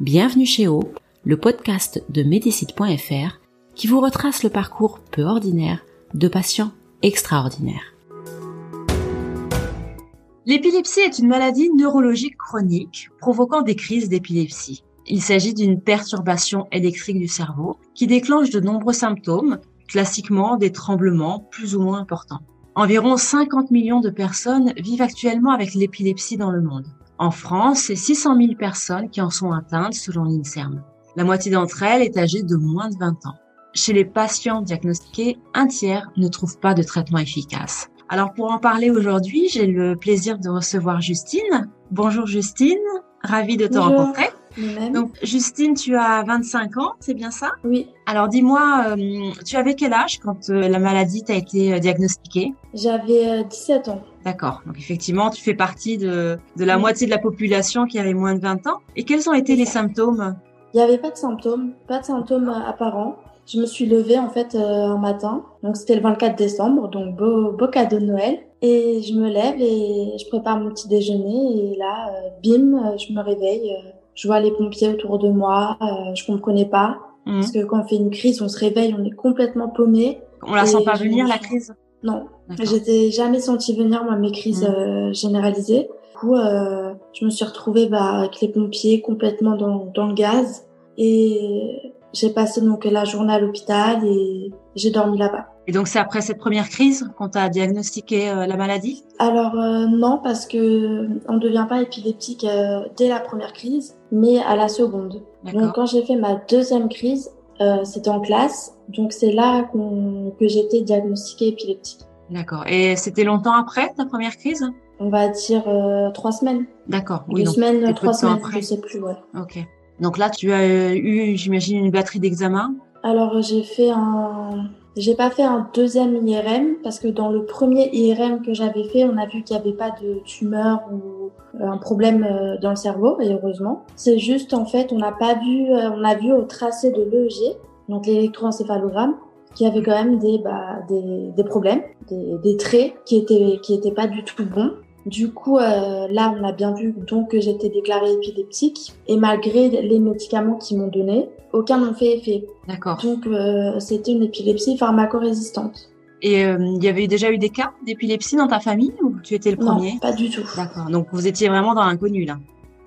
Bienvenue chez O, le podcast de Médicite.fr qui vous retrace le parcours peu ordinaire de patients extraordinaires. L'épilepsie est une maladie neurologique chronique provoquant des crises d'épilepsie. Il s'agit d'une perturbation électrique du cerveau qui déclenche de nombreux symptômes, classiquement des tremblements plus ou moins importants. Environ 50 millions de personnes vivent actuellement avec l'épilepsie dans le monde. En France, c'est 600 000 personnes qui en sont atteintes selon l'INSERM. La moitié d'entre elles est âgée de moins de 20 ans. Chez les patients diagnostiqués, un tiers ne trouve pas de traitement efficace. Alors pour en parler aujourd'hui, j'ai le plaisir de recevoir Justine. Bonjour Justine, ravie de te rencontrer. Donc Justine, tu as 25 ans, c'est bien ça? Oui. Alors dis-moi, euh, tu avais quel âge quand euh, la maladie t'a été euh, diagnostiquée? J'avais 17 ans. D'accord. Donc effectivement, tu fais partie de, de la moitié de la population qui avait moins de 20 ans. Et quels ont été les symptômes? Il n'y avait pas de symptômes, pas de symptômes apparents. Je me suis levée en fait un matin, donc c'était le 24 décembre, donc beau, beau cadeau de Noël. Et je me lève et je prépare mon petit déjeuner et là, bim, je me réveille je vois les pompiers autour de moi, euh, je comprenais pas. Mhm. Parce que quand on fait une crise, on se réveille, on est complètement paumé. On la sent pas venir, la crise? Non. J'étais jamais senti venir, moi, mes crises mhm. euh, généralisées. Du coup, euh, je me suis retrouvée bah, avec les pompiers complètement dans, dans le gaz. Et j'ai passé donc la journée à l'hôpital et j'ai dormi là-bas. Et donc c'est après cette première crise qu'on t'a diagnostiqué euh, la maladie? Alors non, parce que on ne devient pas épileptique dès la première crise, mais à la seconde. Donc quand j'ai fait ma deuxième crise, c'était en classe, donc c'est là que j'étais diagnostiquée épileptique. D'accord. Et c'était longtemps après ta première crise? On va dire trois semaines. D'accord. Oui, Deux semaines, trois semaines, après. je sais plus. Ouais. Ok. Donc là, tu as eu, j'imagine, une batterie d'examens Alors j'ai fait un j'ai pas fait un deuxième IRM parce que dans le premier IRM que j'avais fait, on a vu qu'il n'y avait pas de tumeur ou euh, un problème euh, dans le cerveau, et heureusement. C'est juste, en fait, on n'a pas vu, euh, on a vu au tracé de l'EEG, donc l'électroencéphalogramme, qu'il y avait quand même des, bah, des, des problèmes, des, des, traits qui étaient, qui étaient pas du tout bons. Du coup, là, on a bien vu donc que j'étais déclarée épileptique et malgré les médicaments qu'ils m'ont donnés, aucun n'ont fait effet. D'accord. Donc, euh, c'était une épilepsie pharmacorésistante. Et euh, il y avait déjà eu des cas d'épilepsie dans ta famille ou tu étais le premier? Non, pas du tout. D'accord. Donc, vous étiez vraiment dans l'inconnu là.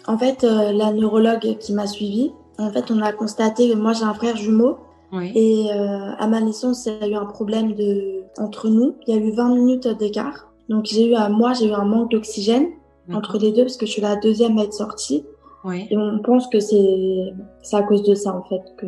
En fait, la neurologue qui m'a suivie, en fait, on a constaté que moi j'ai un frère jumeau oui. Et à ma naissance, il y a eu un problème de entre nous. Il y a eu 20 minutes d'écart. Donc j'ai eu à moi j'ai eu un manque d'oxygène entre les deux parce que je suis la deuxième à être sortie. Oui. Et on pense que c'est à cause de ça en fait que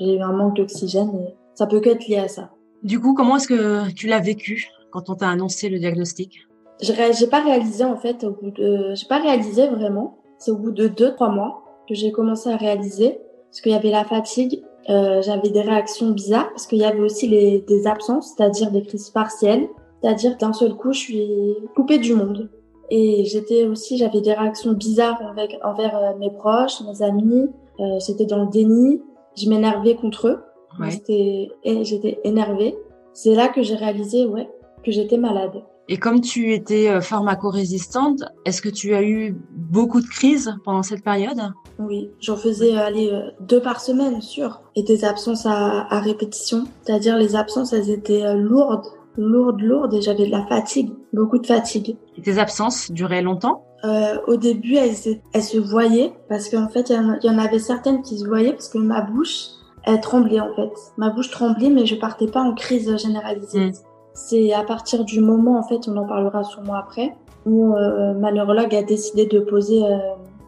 j'ai eu un manque d'oxygène et ça peut qu'être lié à ça. Du coup, comment est-ce que tu l'as vécu quand on t'a annoncé le diagnostic? J'ai pas réalisé en fait au bout de j'ai pas réalisé vraiment. C'est au bout de deux trois mois que j'ai commencé à réaliser parce qu'il y avait la fatigue, euh, j'avais des réactions bizarres parce qu'il y avait aussi les, des absences, c'est-à-dire des crises partielles. C'est-à-dire d'un seul coup, je suis coupée du monde. Et j'étais aussi, j'avais des réactions bizarres avec, envers euh, mes proches, mes amis. Euh, j'étais dans le déni. Je m'énervais contre eux. Ouais. J'étais énervée. C'est là que j'ai réalisé, ouais, que j'étais malade. Et comme tu étais euh, pharmacorésistante, est-ce que tu as eu beaucoup de crises pendant cette période? Oui, j'en faisais aller deux par semaine, sûr. Et des absences à, à répétition. C'est-à-dire les absences, elles étaient lourdes lourde, lourde et j'avais de la fatigue, beaucoup de fatigue. Et tes absences duraient longtemps? Euh, Au début, elles, elles, se voyaient parce qu'en fait, il y en avait certaines qui se voyaient parce que ma bouche, elle tremblait en fait. Ma bouche tremblait, mais je partais pas en crise généralisée. Mm. C'est à partir du moment, en fait, on en parlera sûrement après, où euh, ma neurologue a décidé de poser euh,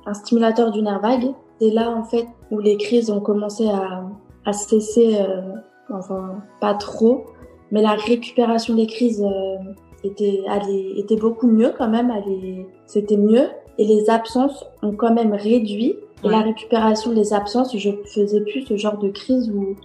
un stimulateur du nerf vague. C'est là, en fait, où les crises ont commencé à, à cesser, euh, enfin, pas trop, mais la récupération des crises euh, était, était beaucoup mieux quand même. C'était mieux. et les absences ont quand même réduit. Et la récupération des absences, je faisais plus ce genre de crise où,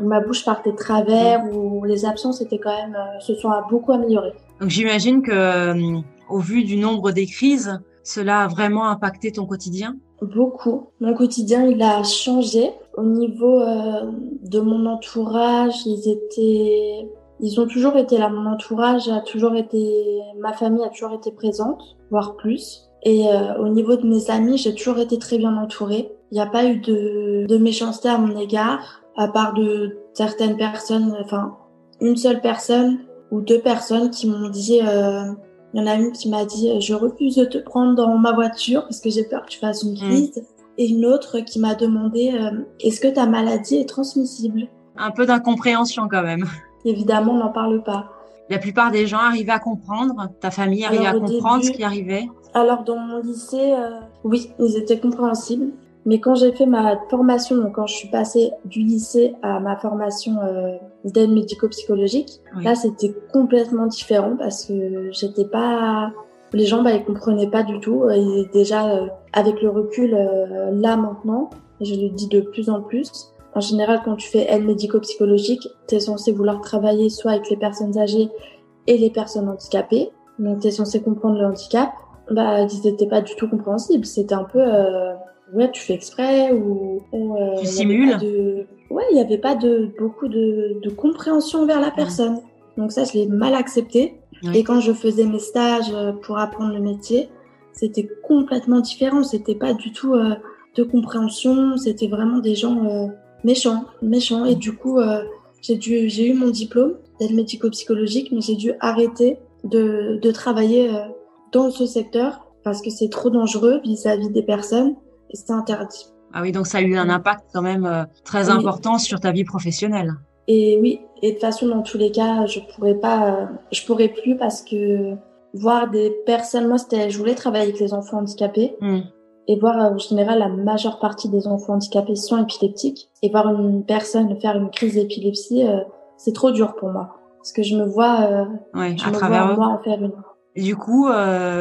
ma bouche partait de travers, où les absences étaient quand même, euh, se sont beaucoup améliorées. Donc j'imagine que, euh, au vu du nombre des crises, cela a vraiment impacté ton quotidien? Beaucoup. Mon quotidien, il a changé. Au niveau euh, de mon entourage, ils étaient, ils ont toujours été là. Mon entourage a toujours été, ma famille a toujours été présente, voire plus. Et euh, au niveau de mes amis, j'ai toujours été très bien entourée. Il n'y a pas eu de, de méchanceté à mon égard, à part de certaines personnes, enfin une seule personne ou deux personnes qui m'ont dit euh, il y en a une qui m'a dit je refuse de te prendre dans ma voiture parce que j'ai peur que tu fasses une mm. crise. Et une autre qui m'a demandé euh, est-ce que ta maladie est transmissible? Un peu d'incompréhension quand même. Évidemment, on n'en parle pas. La plupart des gens arrivaient à comprendre, ta famille arrivait à comprendre ce qui arrivait Alors dans mon lycée, euh, oui, ils étaient compréhensibles. Mais quand j'ai fait ma formation, donc quand je suis passée du lycée à ma formation euh, d'aide médico-psychologique, là c'était complètement différent parce que j'étais pas, les gens bah ils comprenaient pas du tout. Et déjà euh, avec le recul euh, là maintenant, et je le dis de plus en plus, en général quand tu fais aide médico-psychologique, tu es censé vouloir travailler soit avec les personnes âgées et les personnes handicapées, donc tu es censé comprendre le handicap. Bah ils n'étaient pas du tout compréhensibles. C'était un peu ouais, tu fais exprès ou, euh, tu simules. Ouais, il n'y avait pas de beaucoup de, de compréhension vers la personne. Donc ça, je l'ai mal accepté. Et quand je faisais mes stages euh, pour apprendre le métier, c'était complètement différent. C'était pas du tout euh, de compréhension. C'était vraiment des gens euh, méchants, méchants. Et du coup, j'ai dû, j'ai eu mon diplôme d'aide médico-psychologique, mais j'ai dû arrêter de, de travailler dans ce secteur parce que c'est trop dangereux vis-à-vis des personnes et c'était interdit. Ah oui, donc ça a eu un impact quand même euh, très important sur ta vie professionnelle. Et oui, et de toute façon, dans tous les cas, je pourrais pas, euh, je pourrais plus parce que voir des personnes, moi, c'était, je voulais travailler avec les enfants handicapés. Hmm. Et voir euh, en général la majeure partie des enfants handicapés sont épileptiques. Et voir une personne faire une crise d'épilepsie, c'est trop dur pour moi. Parce que je me vois, ouais, je à me travers vois, moi en faire une. Du coup,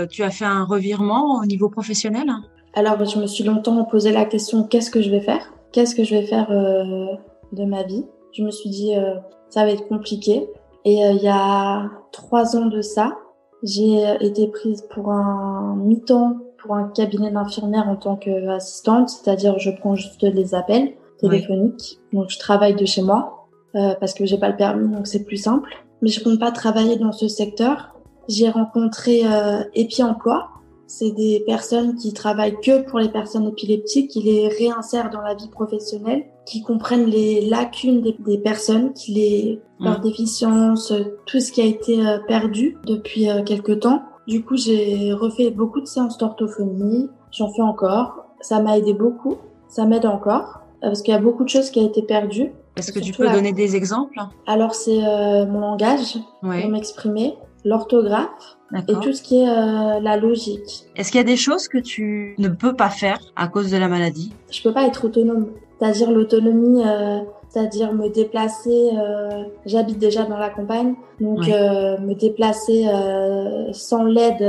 tu as fait un revirement au niveau professionnel? Alors, je me suis longtemps posé la question qu'est-ce que je vais faire? Qu'est-ce que je vais faire euh, de ma vie? Je me suis dit euh, ça va être compliqué. Et euh, il y a trois ans de ça, j'ai été prise pour un mi-temps pour un cabinet d'infirmière en tant qu'assistante, c'est-à-dire je prends juste les appels téléphoniques. Donc je travaille de chez moi parce que j'ai pas le permis, donc c'est plus simple. Mais je compte pas travailler dans ce secteur. J'ai rencontré Epi Emploi, c'est des personnes qui travaillent que pour les personnes épileptiques, qui les réinsèrent dans la vie professionnelle, qui comprennent les lacunes des, personnes, qui les leurs mmh. déficiences, tout ce qui a été euh, perdu depuis euh, quelques temps. Du coup, j'ai refait beaucoup de séances d'orthophonie. J'en fais encore. Ça m'a aidé beaucoup. Ça m'aide encore euh, parce qu'il y a beaucoup de choses qui a été perdues. Est-ce que tu peux donner des exemples? Alors, c'est mon langage pour m'exprimer, l'orthographe, et tout ce qui est euh, la logique. Est-ce qu'il y a des choses que tu ne peux pas faire à cause de la maladie? Je peux pas être autonome. C'est-à-dire l'autonomie, euh, c'est-à-dire me déplacer. Euh, J'habite déjà dans la campagne, donc euh, me déplacer euh, sans l'aide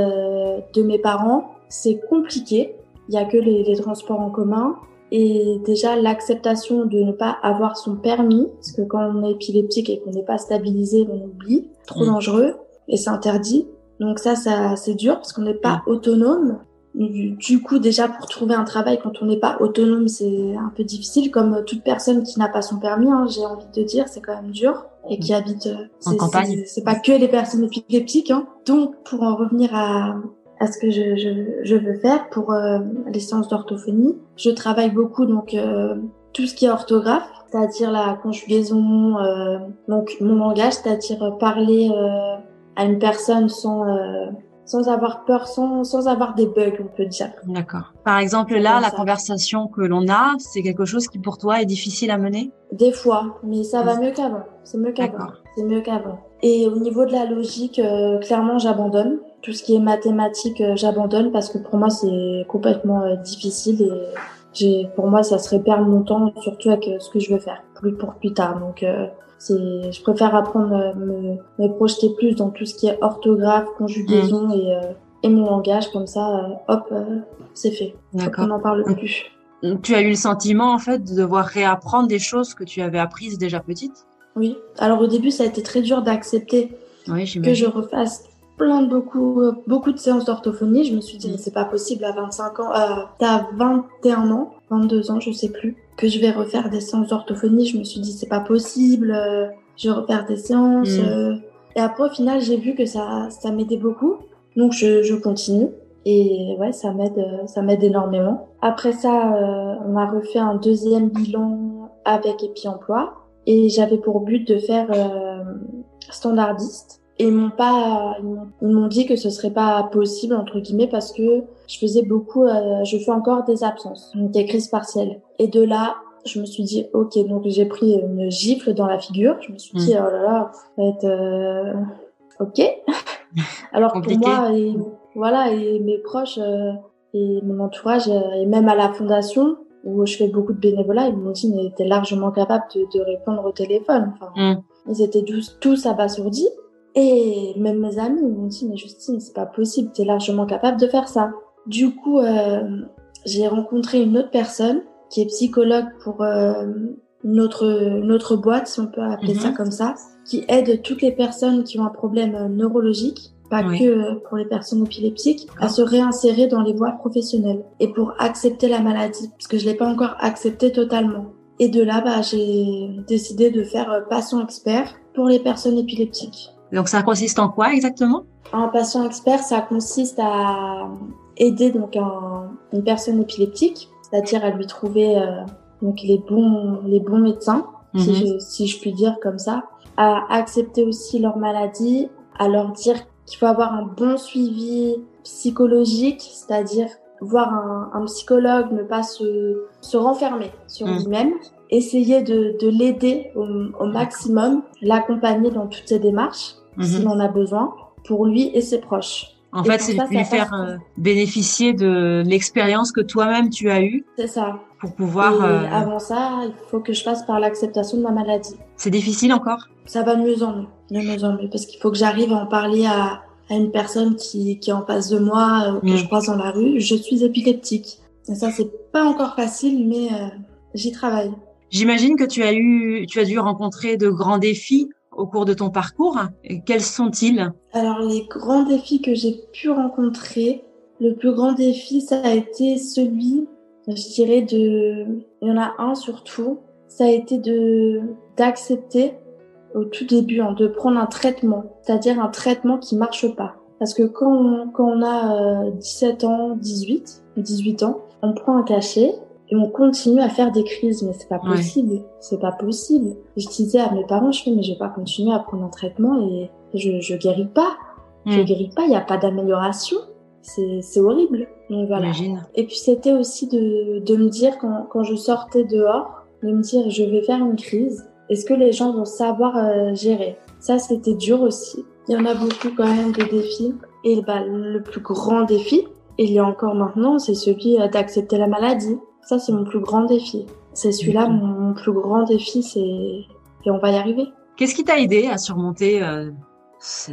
de mes parents, c'est compliqué. Il y a que les, les transports en commun. Et déjà, l'acceptation de ne pas avoir son permis, parce que quand on est épileptique et qu'on n'est pas stabilisé, on oublie, trop dangereux, et c'est interdit. Donc ça, ça c'est dur parce qu'on n'est pas autonome. Du coup, déjà pour trouver un travail quand on n'est pas autonome, c'est un peu difficile. Comme toute personne qui n'a pas son permis, hein, j'ai envie de dire, c'est quand même dur et qui habite euh, en campagne. C'est pas que les personnes épileptiques. Hein. Donc, pour en revenir à, à ce que je, je, je veux faire pour euh, les séances d'orthophonie, je travaille beaucoup donc euh, tout ce qui est orthographe, c'est-à-dire la conjugaison, euh, donc mon langage, c'est-à-dire parler à une personne sans euh, sans avoir peur, sans, sans avoir des bugs, on peut dire. D'accord. Par exemple, là, la conversation que l'on a, c'est quelque chose qui pour toi est difficile à mener? Des fois, mais ça va mieux qu'avant. C'est mieux qu'avant. C'est mieux qu'avant. Et au niveau de la logique, euh, clairement, j'abandonne. Tout ce qui est mathématiques, euh, j'abandonne parce que pour moi, c'est complètement difficile et j'ai, pour moi, ça serait perdre mon temps, surtout avec ce que je veux faire, plus pour plus tard. Donc, c'est, je préfère apprendre, me, me projeter plus dans tout ce qui est orthographe, conjugaison mm. et, euh, et mon langage comme ça, hop, c'est fait. D'accord. On n'en parle plus. Tu as eu le sentiment en fait de devoir réapprendre des choses que tu avais apprises déjà petite Oui. Alors au début, ça a été très dur d'accepter que je refasse plein de beaucoup, beaucoup de séances d'orthophonie. Je me suis dit, mais c'est pas possible à 25 ans, euh, t'as 21 ans, 22 ans, je sais plus, que je vais refaire des séances d'orthophonie. Je me suis dit, c'est pas possible, euh, je vais refaire des séances. Mm. Euh. Et après, au final, j'ai vu que ça, ça m'aidait beaucoup. Donc, je, je continue. Et ouais, ça m'aide, ça m'aide énormément. Après ça, euh, on a refait un deuxième bilan avec Epi Emploi. Et j'avais pour but de faire euh, standardiste. Et ils m'ont pas, ils m'ont dit que ce serait pas possible entre guillemets parce que je faisais beaucoup, euh, je fais encore des absences, des crises partielles. Et de là, je me suis dit ok, donc j'ai pris une gifle dans la figure. Je me suis dit mmh. oh là là, ça va être euh, ok. Alors pour moi et voilà et mes proches euh, et mon entourage et même à la fondation où je fais beaucoup de bénévolat, ils m'ont dit mais t'es largement capable de, de, répondre au téléphone. Enfin, mmh. Ils étaient tous, tous abasourdis. Et même mes amis m'ont dit, mais Justine, c'est pas possible, tu es largement capable de faire ça. Du coup, euh, j'ai rencontré une autre personne qui est psychologue pour euh, une, autre, boîte, si on peut appeler ça mhm. comme ça, qui aide toutes les personnes qui ont un problème euh, neurologique pas que pour les personnes épileptiques, à se réinsérer dans les voies professionnelles et pour accepter la maladie, parce que je l'ai pas encore accepté totalement. Et de là, bah, j'ai décidé de faire patient expert pour les personnes épileptiques. Donc ça consiste en quoi exactement? Un patient expert, ça consiste à aider donc une personne épileptique, c'est-à-dire à lui trouver euh, donc les bons les bons médecins, si, mhm. je, si je puis dire comme ça, à accepter aussi leur maladie, à leur dire qu'il faut avoir un bon suivi psychologique, c'est-à-dire voir un, un, psychologue, ne pas se, se renfermer sur lui-même, essayer de, de l'aider au, au, maximum, l'accompagner dans toutes ses démarches, mhm. s'il en a besoin, pour lui et ses proches. En fait, c'est lui faire euh, bénéficier de l'expérience que toi-même tu as eue. C'est ça. Pour pouvoir. Euh... Avant ça, il faut que je passe par l'acceptation de ma maladie. C'est difficile encore? Ça va de mieux en mieux, de mieux en mieux, parce qu'il faut que j'arrive à en parler à, à une personne qui, qui est en face de moi, ou que mm. je croise dans la rue. Je suis épileptique. Et ça, c'est pas encore facile, mais euh, j'y travaille. J'imagine que tu as eu, tu as dû rencontrer de grands défis au cours de ton parcours. quels sont-ils? Alors, les grands défis que j'ai pu rencontrer, le plus grand défi, ça a été celui, je dirais, de, il y en a un surtout, ça a été de, d'accepter au tout début, hein, de prendre un traitement, c'est-à-dire un traitement qui marche pas. Parce que quand on, quand on a 17 euh, ans, 18, 18 ans, on prend un cachet et on continue à faire des crises, mais c'est pas possible, c'est pas possible. Je disais à mes parents, je fais, mais je vais pas continuer à prendre un traitement et je, je guéris pas. Je guéris pas, il y a pas d'amélioration. C'est, c'est horrible. Donc voilà. Et puis c'était aussi de, de me dire quand, quand je sortais dehors, de me dire, je vais faire une crise. Est-ce que les gens vont savoir euh, gérer? Ça, c'était dur aussi. Il y en a beaucoup quand même de défis. Et bah, le plus grand défi, il y a encore maintenant, c'est celui euh, d'accepter la maladie. Ça, c'est mon plus grand défi. C'est celui-là, mon, plus grand défi, c'est et on va y arriver. Qu'est-ce qui t'a aidé à surmonter euh,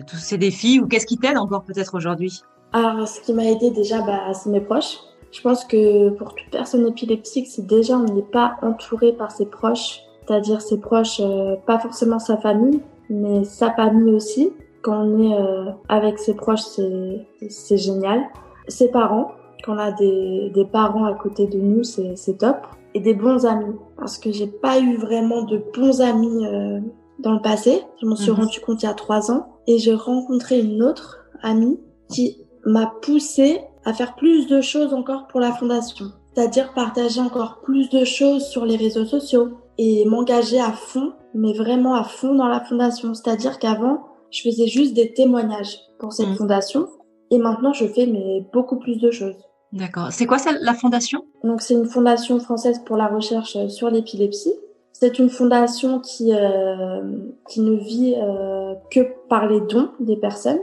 tous ces défis ou qu'est-ce qui t'aide encore peut-être aujourd'hui? Alors, ce qui m'a aidé déjà, bah, c'est mes proches. Je pense que pour toute personne épileptique, c'est déjà on n'est pas entouré par ses proches, c'est-à-dire ses proches, euh, pas forcément sa famille, mais sa famille aussi. Quand on est euh, avec ses proches, c'est génial. Ses parents, qu'on a des, des, parents à côté de nous, c'est top. Et des bons amis. Parce que j'ai pas eu vraiment de bons amis euh, dans le passé. Je m'en suis mhm. rendu compte il y a trois ans. Et j'ai rencontré une autre amie qui m'a poussé à faire plus de choses encore pour la fondation. C'est-à-dire partager encore plus de choses sur les réseaux sociaux et m'engager à fond, mais vraiment à fond dans la fondation. C'est-à-dire qu'avant, je faisais juste des témoignages pour cette mhm. fondation. Et maintenant, je fais mais beaucoup plus de choses. D'accord. C'est quoi ça, la fondation? Donc, c'est une fondation française pour la recherche sur l'épilepsie. C'est une fondation qui, euh, qui ne vit euh, que par les dons des personnes.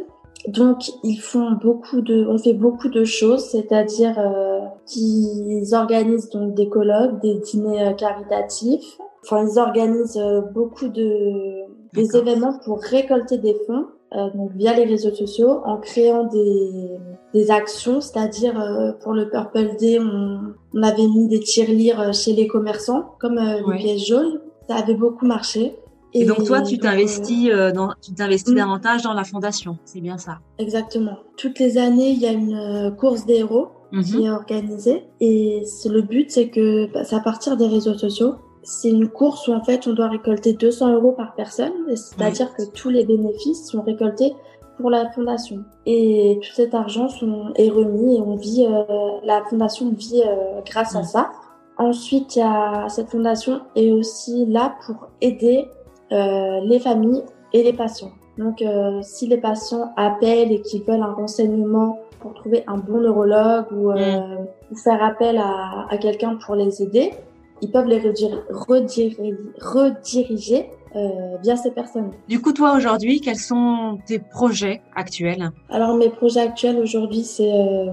Donc, ils font beaucoup de, on fait beaucoup de choses, c'est-à-dire euh, qu'ils organisent donc des colloques, des dîners euh, caritatifs. Enfin, ils organisent euh, beaucoup de des événements pour récolter des fonds euh, donc via les réseaux sociaux, en créant des, des actions, c'est-à-dire euh, pour le Purple Day, on, on, avait mis des tirelires chez les commerçants, comme euh, les pièces jaunes. Ça avait beaucoup marché. Et, donc toi, tu t'investis dans, tu t'investis mm. davantage dans la fondation, c'est bien ça. Exactement. Toutes les années, il y a une course des héros mm-hmm. qui est organisée, et le but, c'est que bah, c'est à partir des réseaux sociaux c'est une course où en fait on doit récolter 200 euros par personne, c'est-à-dire que tous les bénéfices sont récoltés pour la fondation. Et tout cet argent sont, est remis et on vit, euh, la fondation vit euh, grâce à ça. Ensuite, y a, cette fondation est aussi là pour aider euh, les familles et les patients. Donc, euh, si les patients appellent et qu'ils veulent un renseignement pour trouver un bon neurologue ou, mm. ou faire appel à, à quelqu'un pour les aider, ils peuvent les rediriger, rediriger euh, via ces personnes. Du coup, toi aujourd'hui, quels sont tes projets actuels? Alors mes projets actuels aujourd'hui, c'est euh,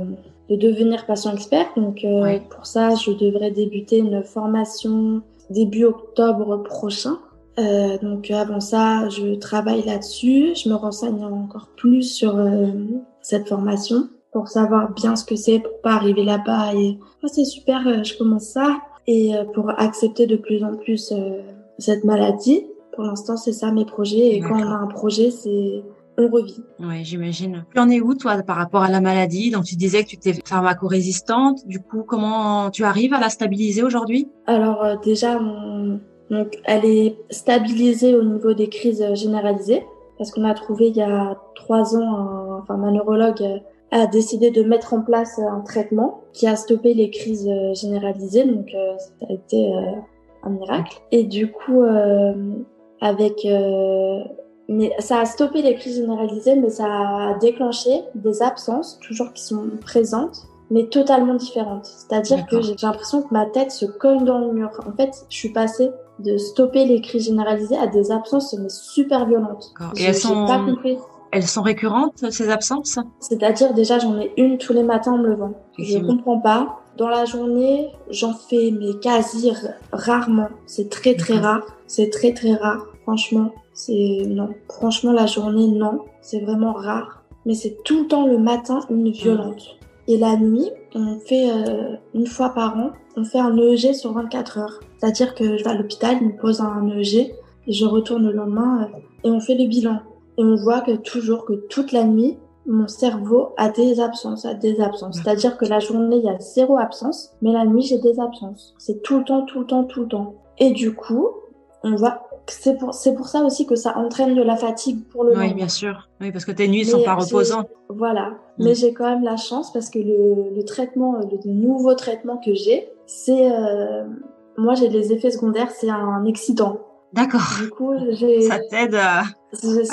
de devenir patient expert. Donc euh, pour ça, je devrais débuter une formation début octobre prochain. Euh, donc avant ça, je travaille là-dessus. Je me renseigne encore plus sur cette formation pour savoir bien ce que c'est, pour pas arriver là-bas et oh, c'est super, je commence ça et euh, pour accepter de plus en plus euh, cette maladie. Pour l'instant, c'est ça mes projets. Et quand on a un projet, c'est on revit. Oui, j'imagine. Tu en es où, toi, par rapport à la maladie? Donc, tu disais que tu étais pharmacorésistante. Du coup, comment tu arrives à la stabiliser aujourd'hui? Alors, euh, déjà, donc, elle est stabilisée au niveau des crises généralisées. Parce qu'on a trouvé il y a trois ans, un, enfin, un neurologue a décidé de mettre en place un traitement qui a stoppé les crises euh, généralisées. Donc, euh, ça a été euh, un miracle. Et du coup, avec mais ça a stoppé les crises généralisées, mais ça a déclenché des absences, toujours qui sont présentes, mais totalement différentes. C'est-à-dire que j'ai l'impression que ma tête se colle dans le mur. En fait, je suis passée de stopper les crises généralisées à des absences mais super violentes. Et elles sont... pas compris. Elles sont récurrentes, ces absences? C'est-à-dire, déjà, j'en ai une tous les matins en me levant. Je ne comprends pas. Dans la journée, j'en fais, mais quasi rarement. C'est très, très rare. C'est très, très rare. Franchement, c'est non. Franchement, la journée, non. C'est vraiment rare. Mais c'est tout le temps le matin une violente. Et la nuit, on fait euh, une fois par an, on fait un EEG sur 24 heures. C'est-à-dire que je vais à l'hôpital, ils me posent un EEG et je retourne le lendemain euh, et on fait le bilan. Et on voit que toujours, que toute la nuit, mon cerveau a des absences, a des absences. C'est-à-dire que la journée, il y a zéro absence, mais la nuit, j'ai des absences. C'est tout le temps, tout le temps, tout le temps. Et du coup, on voit c'est pour c'est pour ça aussi que ça entraîne de la fatigue pour le oui bien sûr oui parce que tes nuits sont pas reposantes voilà mm. mais j'ai quand même la chance parce que le, le traitement le nouveau traitement que j'ai c'est euh, moi j'ai des effets secondaires c'est un excitant D'accord. Du coup, j'ai. Ça t'aide à.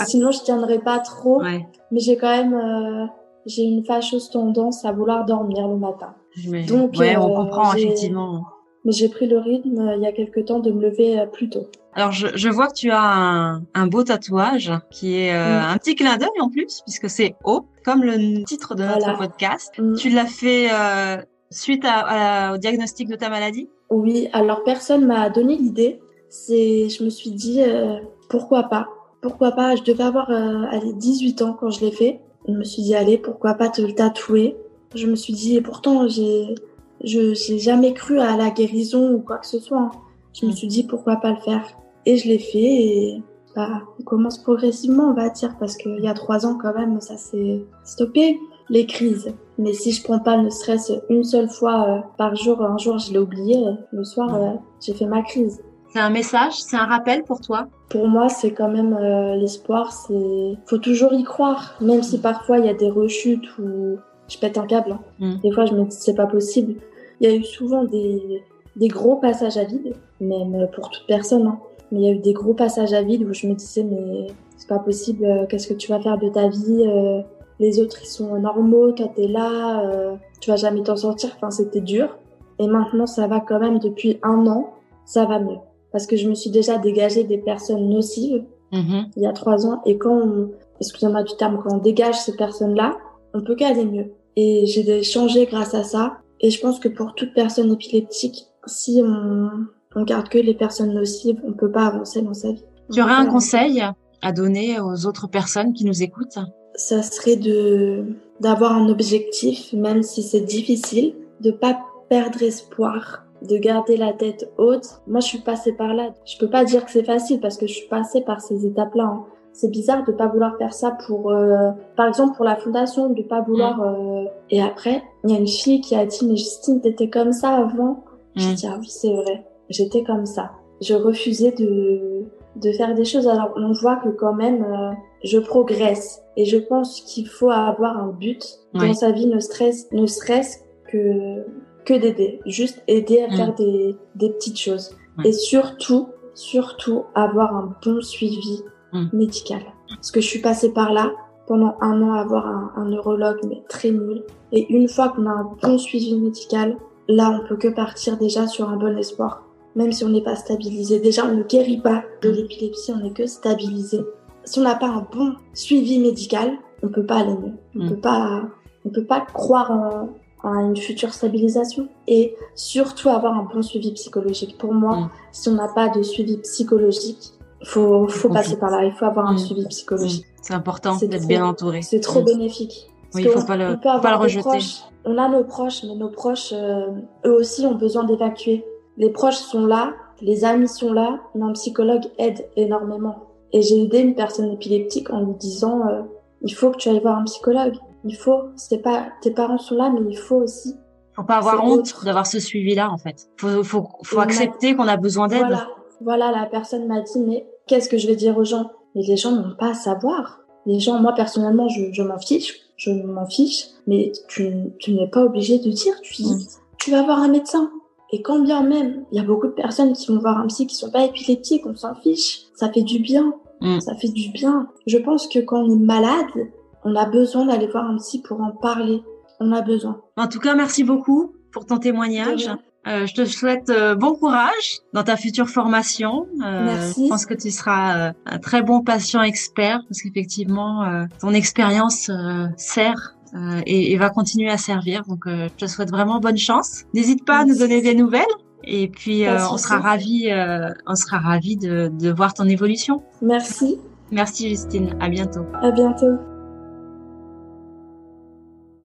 Sinon, je tiendrais pas trop. Ouais. Mais j'ai quand même. Euh, j'ai une fâcheuse tendance à vouloir dormir le matin. Donc, ouais, on euh, comprend effectivement. Mais j'ai pris le rythme euh, il y a quelque temps de me lever plus tôt. Alors, je, je vois que tu as un, un beau tatouage qui est mm. un petit clin d'œil en plus, puisque c'est haut, comme le titre de notre podcast. Mm. Tu l'as fait suite à, au diagnostic de ta maladie? Oui, alors personne m'a donné l'idée c'est, je me suis dit, euh, pourquoi pas? Pourquoi pas? Je devais avoir euh, allez, 18 ans quand je l'ai fait. Je me suis dit, allez, pourquoi pas te le tatouer? Je me suis dit, et pourtant, j'ai, je j'ai jamais cru à la guérison ou quoi que ce soit. Hein. Je me suis dit, pourquoi pas le faire? Et je l'ai fait et bah, on commence progressivement, on va dire, parce qu'il y a trois ans quand même, ça s'est stoppé, les crises. Mais si je prends pas ne serait-ce une seule fois euh, par jour, un jour je l'ai oublié, le soir j'ai fait ma crise. C'est un message, c'est un rappel pour toi? Pour moi, c'est quand même euh, l'espoir. C'est faut toujours y croire, même si parfois il y a des rechutes où je pète un câble. Hein. Mm. Des fois, je me dis c'est pas possible. Il y a eu souvent des, des gros passages à vide, même pour toute personne. Hein. Mais il y a eu des gros passages à vide où je me disais mais c'est pas possible. Euh, qu'est-ce que tu vas faire de ta vie euh, Les autres ils sont normaux, toi t'es là, tu vas jamais t'en sortir. Enfin, c'était dur. Et maintenant, ça va quand même depuis un an, ça va mieux parce que je me suis déjà dégagée des personnes nocives mm-hmm. il y a trois ans. Et quand on, excusez-moi du terme, quand on dégage ces personnes-là, on peut qu'aller mieux. Et j'ai changé grâce à ça. Et je pense que pour toute personne épileptique, si on, on garde que les personnes nocives, on peut pas avancer dans sa vie. Tu aurais un conseil à donner aux autres personnes qui nous écoutent? Ça serait de d'avoir un objectif, même si c'est difficile, de pas perdre espoir, de garder la tête haute. Moi, je suis passée par là. Je peux pas dire que c'est facile parce que je suis passée par ces étapes-là. Hein. C'est bizarre de pas vouloir faire ça pour, euh, par exemple, pour la fondation, de pas vouloir. Euh... Et après, il y a une fille qui a dit, mais Justine, t'étais comme ça avant. Mm. Je dis, ah oui, c'est vrai. J'étais comme ça. Je refusais de, de faire des choses. Alors, on voit que quand même, euh, je progresse. Et je pense qu'il faut avoir un but dans sa vie, ne stress, ne serait-ce que, que d'aider. Juste aider à mm. faire des, des petites choses. Et surtout, surtout avoir un bon suivi Mm. médical. Parce que je suis passée par là pendant un an à avoir un, neurologue mais très nul. Et une fois qu'on a un bon suivi médical, là on peut que partir déjà sur un bon espoir. Même si on n'est pas stabilisé. Déjà on ne guérit pas de l'épilepsie, on n'est que stabilisé. Si on n'a pas un bon suivi médical, on peut pas aller mieux. On mm. peut pas, on peut pas croire en, à une future stabilisation et surtout avoir un bon suivi psychologique. Pour moi, mm. si on n'a pas de suivi psychologique, faut, faut passer par là. Il faut avoir un mm. suivi psychologique. C'est important d'être bien entouré. C'est trop mm. bénéfique. oui, il faut pas le, faut pas le rejeter. on a nos proches, mais nos proches, euh, eux aussi, ont besoin d'évacuer. Les proches sont là, les amis sont là, mais un psychologue aide énormément. Et j'ai aidé une personne épileptique en lui disant, euh, il faut que tu ailles voir un psychologue. Il faut, c'est pas, tes parents sont là, mais il faut aussi. Faut pas avoir honte d'avoir ce suivi-là, en fait. Faut, faut, faut accepter qu'on a besoin d'aide. Voilà. Voilà, la personne m'a dit, mais qu'est-ce que je vais dire aux gens? Mais les gens n'ont pas à savoir. Les gens, moi personnellement, je, m'en fiche, je m'en fiche, mais tu, n'es pas obligé de dire, tu dis, mm. tu vas voir un médecin. Et quand bien même, il y a beaucoup de personnes qui vont voir un psy qui sont pas épileptiques, on s'en fiche. Ça fait du bien. Mm. Ça fait du bien. Je pense que quand on est malade, on a besoin d'aller voir un psy pour en parler. On a besoin. En tout cas, merci beaucoup pour ton témoignage. Euh, je te souhaite euh, bon courage dans ta future formation. Euh, Merci. Je pense que tu seras un très bon patient expert parce qu'effectivement, ton expérience sert et, et, va continuer à servir. Donc, je te souhaite vraiment bonne chance. N'hésite pas à nous donner des nouvelles. Et puis, on sera ravis, on sera ravis de, de voir ton évolution. Merci. Merci Justine. À bientôt. À bientôt.